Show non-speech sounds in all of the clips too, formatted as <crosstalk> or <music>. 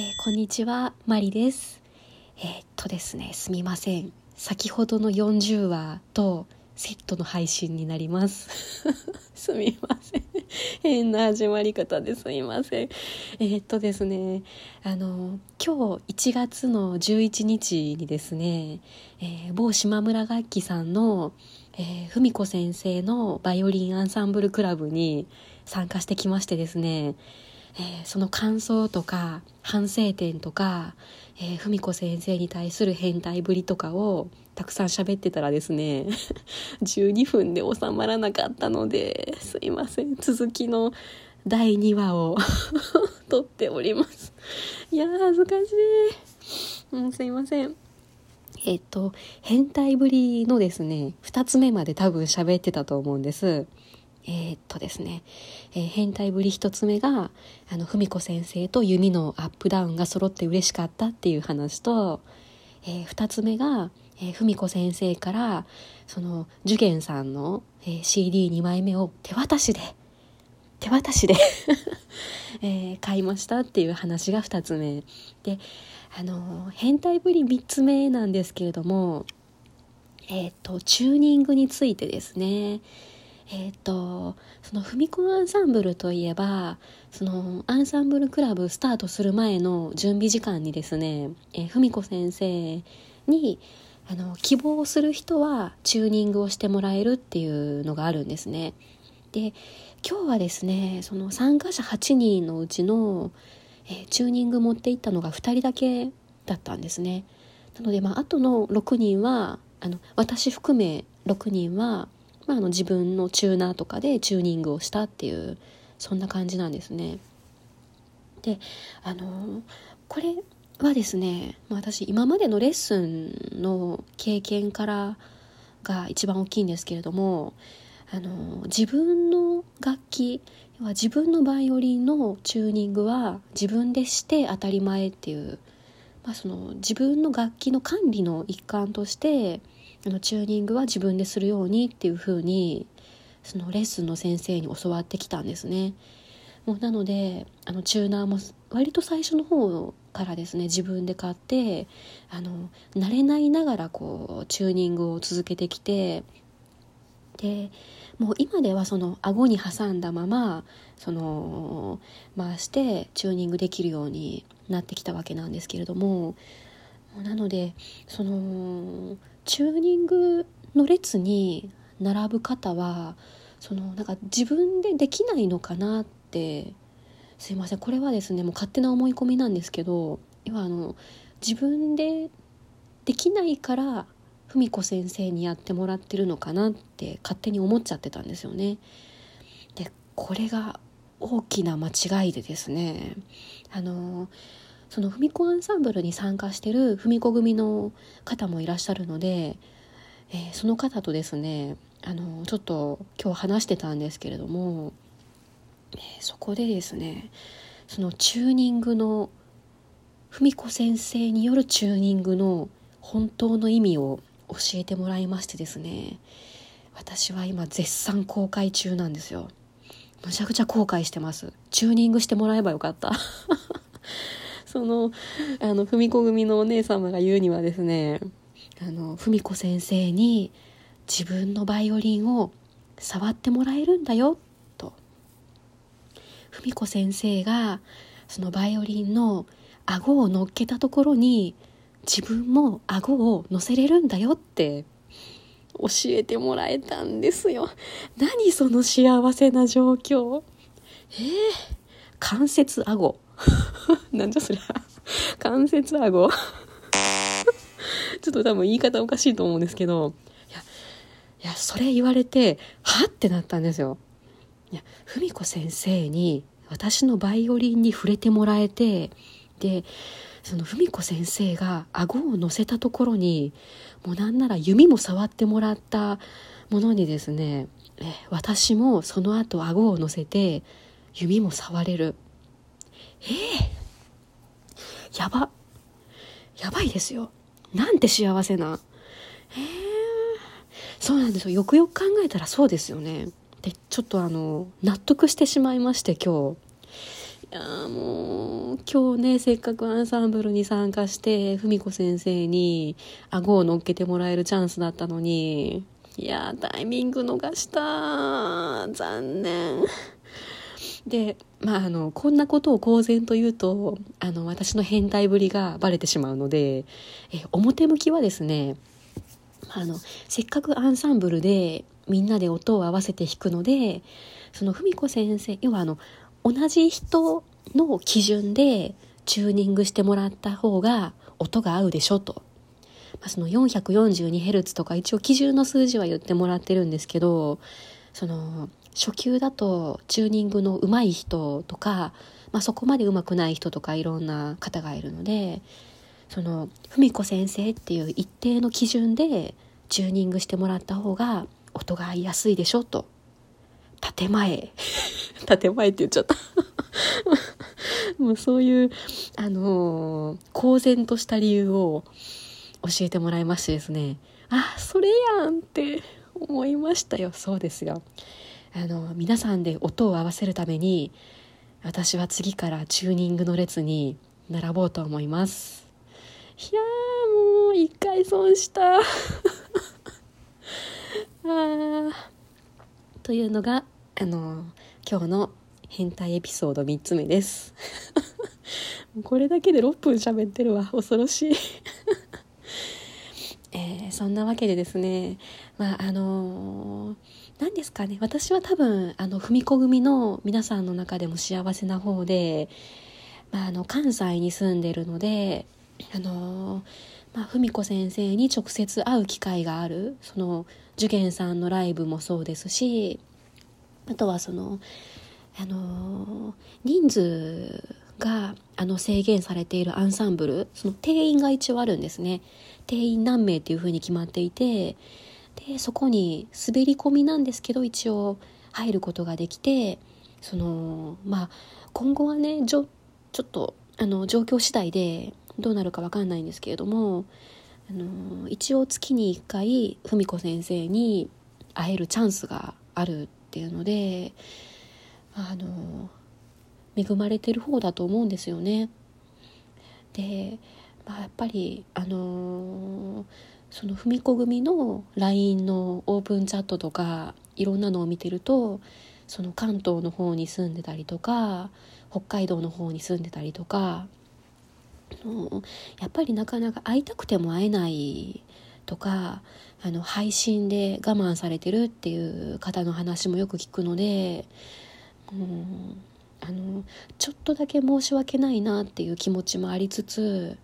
えー、こんにちは、マリです。えー、っとですね、すみません。先ほどの40話とセットの配信になります。<laughs> すみません。変な始まり方ですいません。えー、っとですね、あの、今日1月の11日にですね、えー、某島村楽器さんの、えー、文子先生のバイオリンアンサンブルクラブに参加してきましてですね、えー、その感想とか反省点とか、えー、文子先生に対する変態ぶりとかをたくさん喋ってたらですね <laughs> 12分で収まらなかったのですいません。続きの第2話を <laughs> 撮っております。いや恥ずかしい、うん、すいません。えっと変態ぶりのですね2つ目まで多分喋ってたと思うんです。えー、っとですね、えー、変態ぶり一つ目があの文子先生と弓のアップダウンが揃って嬉しかったっていう話と、えー、二つ目が、え文子先生からその受験さんの、えー CD2 枚目を手渡しで手渡しで <laughs> え買いましたっていう話が2つ目。であの変態ぶり3つ目なんですけれどもえっ、とチューニングについてですね。えっ、ー、とそのミコアンサンブルといえばそのアンサンブルクラブスタートする前の準備時間にですね、えー、文子先生にあの希望する人はチューニングをしてもらえるっていうのがあるんですね。で今日はですねその参加者8人のうちの、えー、チューニング持っていったのが2人だけだったんですね。なので、まあ、あとの6人はあの私含め6人はまあ、あの自分のチューナーとかでチューニングをしたっていうそんな感じなんですね。であのこれはですね、ま、私今までのレッスンの経験からが一番大きいんですけれどもあの自分の楽器は自分のバイオリンのチューニングは自分でして当たり前っていう、まあ、その自分の楽器の管理の一環としてあのチューニングは自分でするようにっていう風にそのレッスンの先生に教わってきたんですね。もうなのであのチューナーも割と最初の方からですね自分で買ってあの慣れないながらこうチューニングを続けてきてでもう今ではその顎に挟んだままその回してチューニングできるようになってきたわけなんですけれどもなのでそのチューニングの列に並ぶ方はそのなんか自分でできないのかなってすいませんこれはですねもう勝手な思い込みなんですけど今あの自分でできないから文子先生にやってもらってるのかなって勝手に思っちゃってたんですよね。でこれが大きな間違いでですねあのその文子アンサンブルに参加してる文子組の方もいらっしゃるので、えー、その方とですねあのちょっと今日話してたんですけれども、えー、そこでですねそのチューニングの文子先生によるチューニングの本当の意味を教えてもらいましてですね私は今絶賛公開中なんですよ。むちゃくちゃ後悔してます。チューニングしてもらえばよかった。その、あの、文子組のお姉様が言うにはですね、あの、文子先生に自分のバイオリンを触ってもらえるんだよ、と。文子先生が、そのバイオリンの顎を乗っけたところに、自分も顎を乗せれるんだよって教えてもらえたんですよ。何その幸せな状況？えー、関節顎。<laughs> なんじゃそりゃ。関節顎 <laughs> ちょっと多分言い方おかしいと思うんですけど、いや、いや、それ言われて、はってなったんですよ。いや、文子先生に私のバイオリンに触れてもらえて、で、その文子先生が顎を乗せたところに、もうなんなら弓も触ってもらったものにですね、え私もその後顎を乗せて弓も触れる。えー、やば。やばいですよ。なんて幸せな。えー、そうなんですよ。よくよく考えたらそうですよね。で、ちょっとあの、納得してしまいまして今日。いやもう今日ねせっかくアンサンブルに参加して文子先生に顎を乗っけてもらえるチャンスだったのにいやタイミング逃した残念でまああのこんなことを公然と言うとあの私の変態ぶりがバレてしまうのでえ表向きはですねあのせっかくアンサンブルでみんなで音を合わせて弾くのでその文子先生要はあの同じ人の基準でチューニングしてもらった方が音が合うでしょと。まあ、その 442Hz とか一応基準の数字は言ってもらってるんですけどその初級だとチューニングの上手い人とか、まあ、そこまで上手くない人とかいろんな方がいるのでその文子先生っていう一定の基準でチューニングしてもらった方が音が合いやすいでしょと。建前。<laughs> 建前って言っちゃった。<laughs> もうそういうあのー、公然とした理由を教えてもらいましてですね。あそれやんって思いましたよ。そうですよ。あの皆さんで音を合わせるために私は次からチューニングの列に並ぼうと思います。いやもう一回損した。<laughs> あというのがあの今日の変態エピソード3つ目です。<laughs> これだけで6分喋ってるわ。恐ろしい。<laughs> えー、そんなわけでですねまああの何ですかね。私は多分あの踏み子組の皆さんの中でも幸せな方で、まあ、あの関西に住んでるのであのまあ、文子先生に直接会う機会があるその受験さんのライブもそうですしあとはそのあの人数があの制限されているアンサンブルその定員が一応あるんですね。定員何名っていうふうに決まっていてでそこに滑り込みなんですけど一応入ることができてそのまあ今後はねちょちょっとあの状況次第でどうなるか分かんないんですけれどもあの一応月に1回文子先生に会えるチャンスがあるっていうのであの恵まれてる方だと思うんですよね。で、まあ、やっぱりあのその文子組の LINE のオープンチャットとかいろんなのを見てるとその関東の方に住んでたりとか北海道の方に住んでたりとかやっぱりなかなか会いたくても会えないとかあの配信で我慢されてるっていう方の話もよく聞くので、うん、あのちょっとだけ申し訳ないなっていう気持ちもありつつ、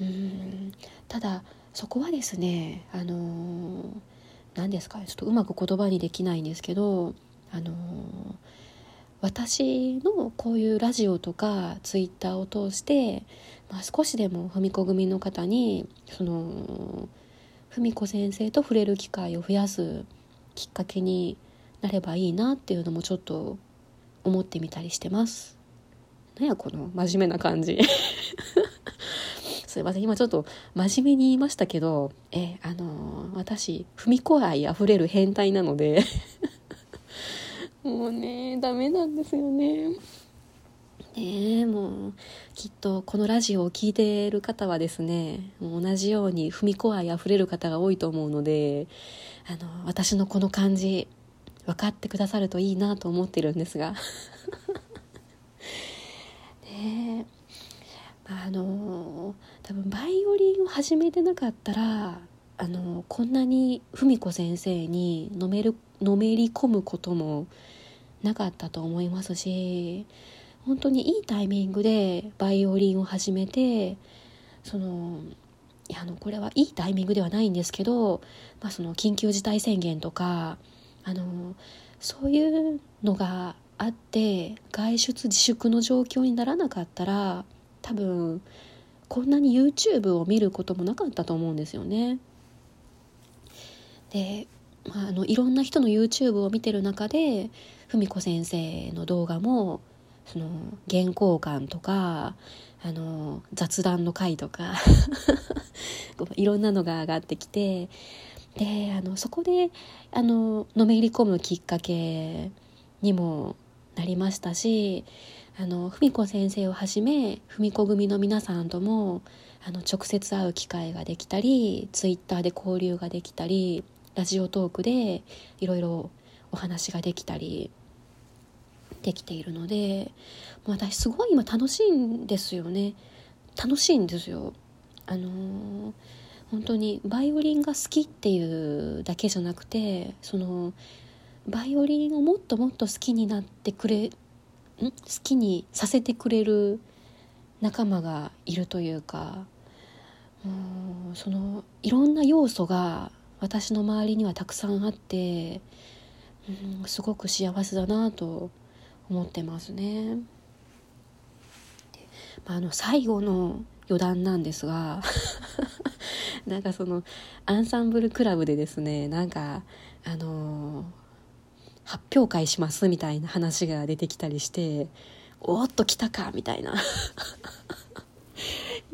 うん、ただそこはですねあの何ですかちょっとうまく言葉にできないんですけどあの私のこういうラジオとかツイッターを通して、まあ、少しでも文子組の方にその文子先生と触れる機会を増やすきっかけになればいいなっていうのもちょっと思ってみたりしてます。なんやこの真面目な感じすいません。今ちょっと真面目に言いましたけどえあの私文子愛あふれる変態なので <laughs> もうねダメなんですよね。ねえもうきっとこのラジオを聴いている方はですねもう同じように踏み子愛あふれる方が多いと思うのであの私のこの感じ分かってくださるといいなと思ってるんですが。<laughs> ねえ。あの多分バイオリンを始めてなかったらあのこんなに文子先生にのめるのめり込むこともなかったと思いますし本当にいいタイミングでバイオリンを始めてそのいやあのこれはいいタイミングではないんですけど、まあ、その緊急事態宣言とかあのそういうのがあって外出自粛の状況にならなかったら多分こんなに YouTube を見ることもなかったと思うんですよね。でまあ、あのいろんな人の YouTube を見てる中で文子先生の動画もその原稿感とかあの雑談の回とか <laughs> いろんなのが上がってきてであのそこであののめり込むきっかけにもなりましたしあの文子先生をはじめ文子組の皆さんともあの直接会う機会ができたりツイッターで交流ができたりラジオトークでいろいろお話ができたりできているので私すごい今楽しいんですよね。楽しいんですよ。あのー、本当にバイオリンが好きっていうだけじゃなくてそのバイオリンをもっともっと好きになってくれん好きにさせてくれる仲間がいるというかうんそのいろんな要素が私の周りにはたくさんあってうんすごく幸せだなと思ってますね。まあ、あの最後の余談なんですが <laughs> なんかそのアンサンブルクラブでですねなんかあのー発表会しますみたいな話が出てきたりしておっと来たかみたいな。<laughs>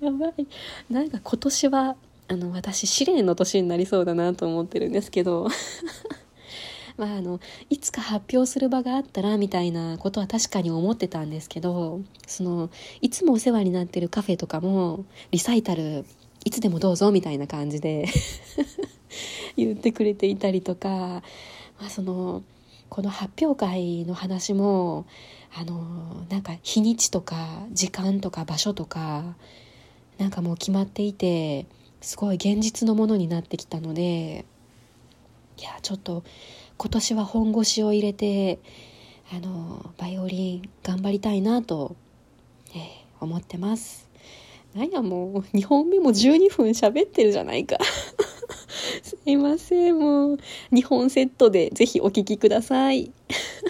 やばい。なんか今年はあの私試練の年になりそうだなと思ってるんですけど。<laughs> まああのいつか発表する場があったらみたいなことは確かに思ってたんですけどそのいつもお世話になってるカフェとかもリサイタルいつでもどうぞみたいな感じで <laughs> 言ってくれていたりとか、まあ、そのこの発表会の話もあのなんか日にちとか時間とか場所とかなんかもう決まっていてすごい現実のものになってきたのでいやちょっと今年は本腰を入れてあのバイオリン頑張りたいなと、えー、思ってます。なんやもう2本目も12分喋ってるじゃないか。いません、もう、2本セットでぜひお聴きください。